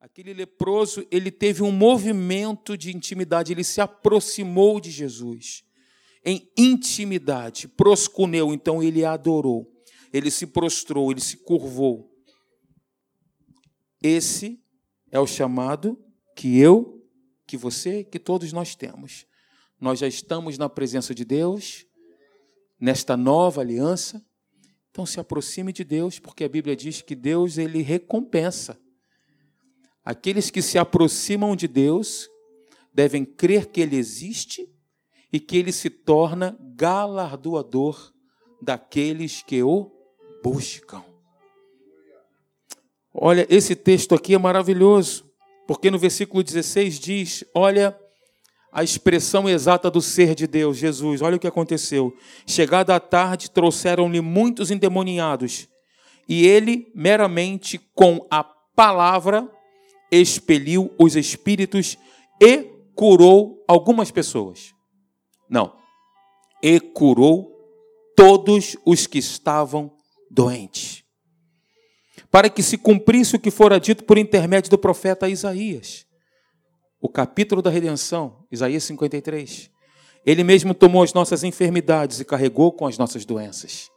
Aquele leproso, ele teve um movimento de intimidade, ele se aproximou de Jesus em intimidade, proscuneu, então ele adorou, ele se prostrou, ele se curvou. Esse é o chamado que eu, que você, que todos nós temos. Nós já estamos na presença de Deus, nesta nova aliança. Então se aproxime de Deus, porque a Bíblia diz que Deus ele recompensa. Aqueles que se aproximam de Deus devem crer que ele existe e que ele se torna galardoador daqueles que o buscam. Olha, esse texto aqui é maravilhoso, porque no versículo 16 diz: Olha a expressão exata do ser de Deus, Jesus. Olha o que aconteceu. Chegada a tarde, trouxeram-lhe muitos endemoniados, e ele, meramente com a palavra, expeliu os espíritos e curou algumas pessoas. Não. E curou todos os que estavam doentes. Para que se cumprisse o que fora dito por intermédio do profeta Isaías. O capítulo da redenção, Isaías 53. Ele mesmo tomou as nossas enfermidades e carregou com as nossas doenças.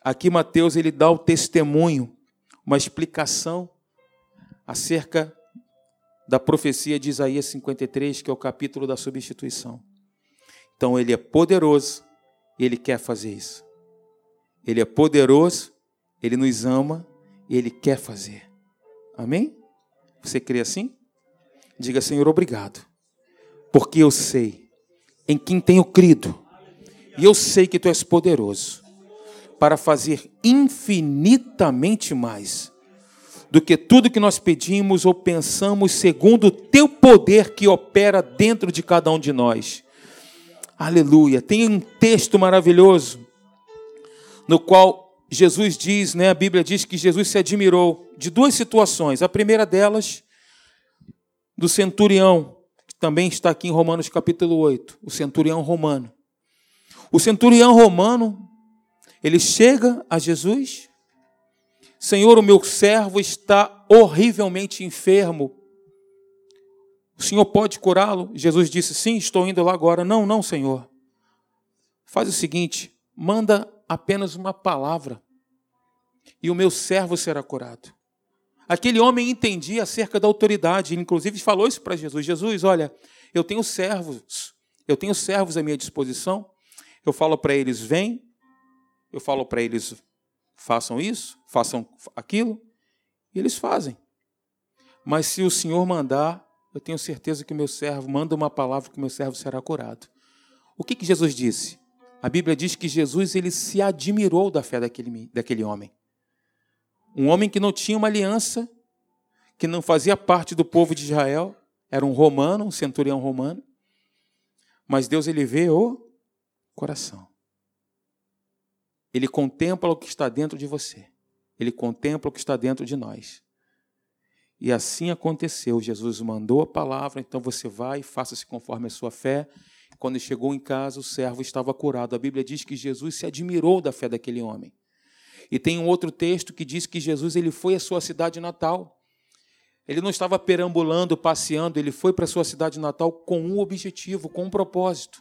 Aqui Mateus ele dá o testemunho, uma explicação acerca da profecia de Isaías 53, que é o capítulo da substituição. Então ele é poderoso e ele quer fazer isso. Ele é poderoso, ele nos ama e ele quer fazer. Amém? Você crê assim? Diga, Senhor, obrigado. Porque eu sei em quem tenho crido. E eu sei que tu és poderoso para fazer infinitamente mais do que tudo que nós pedimos ou pensamos, segundo o teu poder que opera dentro de cada um de nós. Aleluia. Tem um texto maravilhoso no qual Jesus diz, né, a Bíblia diz que Jesus se admirou de duas situações. A primeira delas, do centurião, que também está aqui em Romanos capítulo 8, o centurião romano. O centurião romano, ele chega a Jesus, Senhor, o meu servo está horrivelmente enfermo, o Senhor pode curá-lo? Jesus disse: Sim, estou indo lá agora. Não, não, Senhor. Faz o seguinte: manda apenas uma palavra e o meu servo será curado. Aquele homem entendia acerca da autoridade, ele inclusive falou isso para Jesus: Jesus, olha, eu tenho servos, eu tenho servos à minha disposição. Eu falo para eles: vem, eu falo para eles: façam isso, façam aquilo, e eles fazem. Mas se o Senhor mandar, eu tenho certeza que meu servo manda uma palavra que meu servo será curado. O que, que Jesus disse? A Bíblia diz que Jesus ele se admirou da fé daquele, daquele homem. Um homem que não tinha uma aliança, que não fazia parte do povo de Israel, era um romano, um centurião romano. Mas Deus ele vê o coração. Ele contempla o que está dentro de você. Ele contempla o que está dentro de nós. E assim aconteceu. Jesus mandou a palavra, então você vai faça-se conforme a sua fé. Quando chegou em casa, o servo estava curado. A Bíblia diz que Jesus se admirou da fé daquele homem. E tem um outro texto que diz que Jesus ele foi à sua cidade natal. Ele não estava perambulando, passeando, ele foi para a sua cidade natal com um objetivo, com um propósito.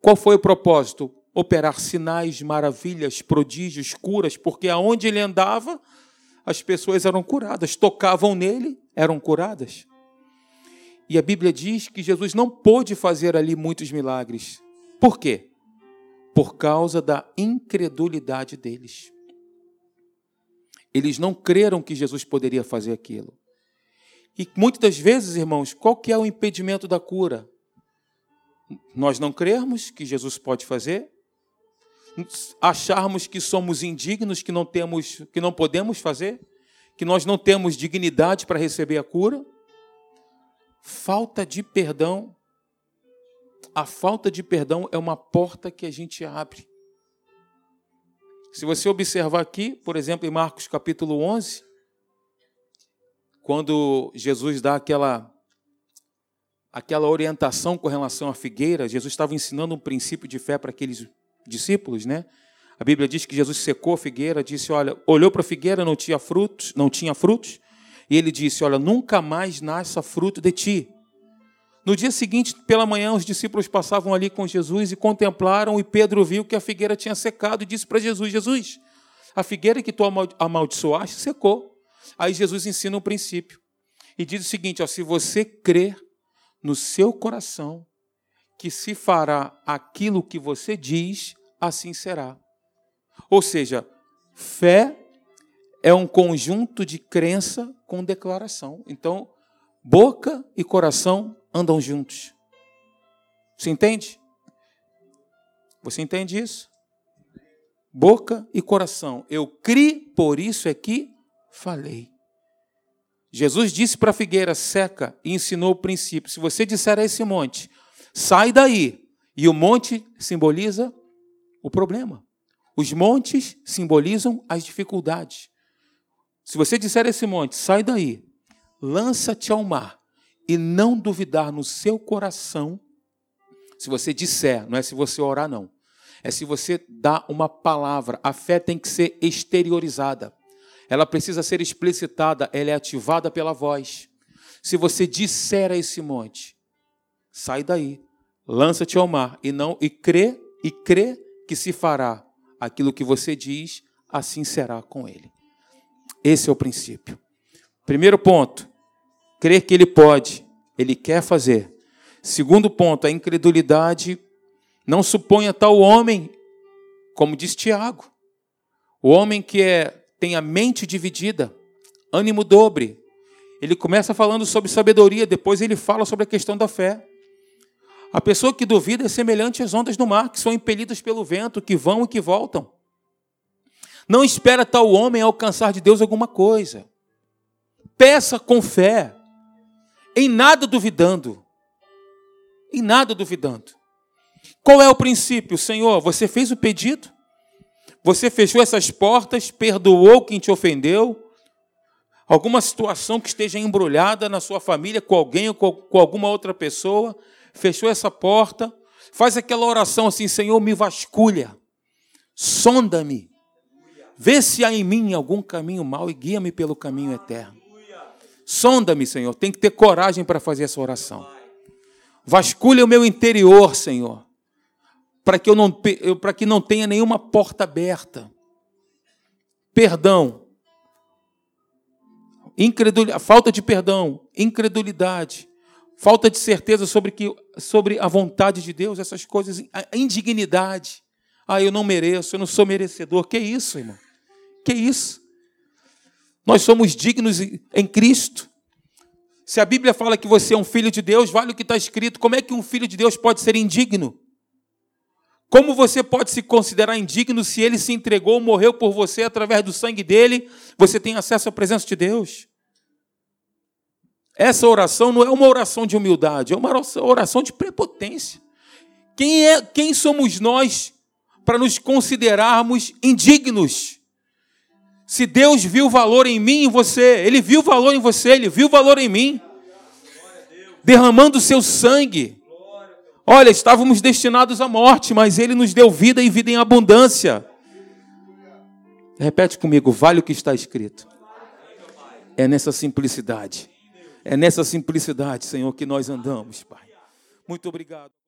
Qual foi o propósito? Operar sinais, maravilhas, prodígios, curas, porque aonde ele andava, as pessoas eram curadas, tocavam nele, eram curadas. E a Bíblia diz que Jesus não pôde fazer ali muitos milagres. Por quê? Por causa da incredulidade deles. Eles não creram que Jesus poderia fazer aquilo. E muitas das vezes, irmãos, qual que é o impedimento da cura? Nós não crermos que Jesus pode fazer, acharmos que somos indignos, que não temos, que não podemos fazer, que nós não temos dignidade para receber a cura. Falta de perdão. A falta de perdão é uma porta que a gente abre. Se você observar aqui, por exemplo, em Marcos capítulo 11, quando Jesus dá aquela aquela orientação com relação à figueira, Jesus estava ensinando um princípio de fé para aqueles discípulos, né? A Bíblia diz que Jesus secou a figueira, disse: Olha, olhou para a figueira, não tinha frutos, não tinha frutos, E ele disse: Olha, nunca mais nasça fruto de ti. No dia seguinte, pela manhã, os discípulos passavam ali com Jesus e contemplaram, e Pedro viu que a figueira tinha secado e disse para Jesus: Jesus, a figueira que tu amaldiçoaste secou. Aí Jesus ensina um princípio e diz o seguinte: ó, se você crer no seu coração que se fará aquilo que você diz, assim será. Ou seja, fé é um conjunto de crença com declaração. Então, boca e coração andam juntos. Você entende? Você entende isso? Boca e coração. Eu criei, por isso é que falei. Jesus disse para a figueira seca e ensinou o princípio: se você disser a esse monte, sai daí, e o monte simboliza o problema. Os montes simbolizam as dificuldades. Se você disser a esse monte, sai daí, lança-te ao mar, e não duvidar no seu coração, se você disser, não é se você orar, não, é se você dá uma palavra, a fé tem que ser exteriorizada, ela precisa ser explicitada, ela é ativada pela voz. Se você disser a esse monte, sai daí, lança-te ao mar, e não e crê, e crê que se fará aquilo que você diz, assim será com ele. Esse é o princípio. Primeiro ponto, crer que ele pode, ele quer fazer. Segundo ponto, a incredulidade não suponha tal homem, como diz Tiago, o homem que é, tem a mente dividida, ânimo dobre. Ele começa falando sobre sabedoria, depois ele fala sobre a questão da fé. A pessoa que duvida é semelhante às ondas do mar, que são impelidas pelo vento, que vão e que voltam. Não espera tal homem alcançar de Deus alguma coisa. Peça com fé, em nada duvidando. Em nada duvidando. Qual é o princípio? Senhor, você fez o pedido? Você fechou essas portas, perdoou quem te ofendeu? Alguma situação que esteja embrulhada na sua família com alguém ou com alguma outra pessoa? Fechou essa porta? Faz aquela oração assim: Senhor, me vasculha, sonda-me, vê se há em mim algum caminho mau e guia-me pelo caminho eterno. Sonda-me, Senhor. Tem que ter coragem para fazer essa oração. Vasculha o meu interior, Senhor, para que eu não para que não tenha nenhuma porta aberta. Perdão. Incredulidade, falta de perdão, incredulidade, falta de certeza sobre que sobre a vontade de Deus, essas coisas, a indignidade. Ah, eu não mereço, eu não sou merecedor. Que isso, irmão? Que isso? Nós somos dignos em Cristo. Se a Bíblia fala que você é um filho de Deus, vale o que está escrito. Como é que um filho de Deus pode ser indigno? Como você pode se considerar indigno se ele se entregou, morreu por você através do sangue dele? Você tem acesso à presença de Deus. Essa oração não é uma oração de humildade, é uma oração de prepotência. Quem é, quem somos nós para nos considerarmos indignos? Se Deus viu valor em mim e você, Ele viu valor em você, Ele viu valor em mim, derramando o seu sangue. Olha, estávamos destinados à morte, mas Ele nos deu vida e vida em abundância. Repete comigo, vale o que está escrito. É nessa simplicidade. É nessa simplicidade, Senhor, que nós andamos, Pai. Muito obrigado.